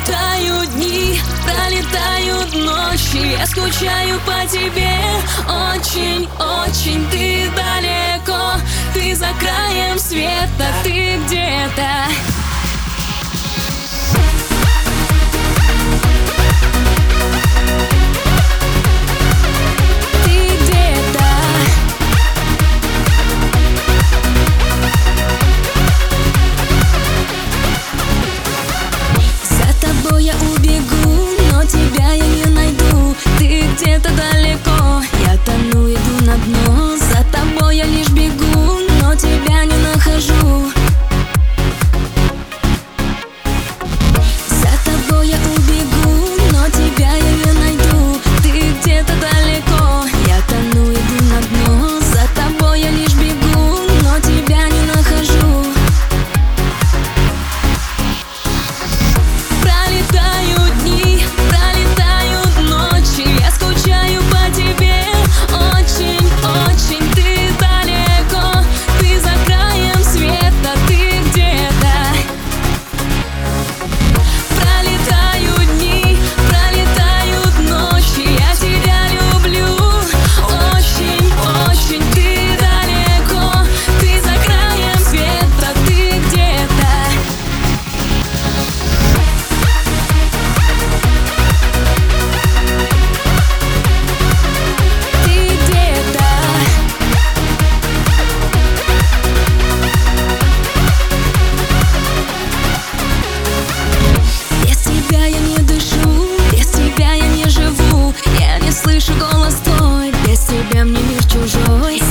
Пролетают дни, пролетают ночи. Я скучаю по тебе. Очень, очень Ты далеко, ты за краем света. Ты где-то тебя мне мир чужой.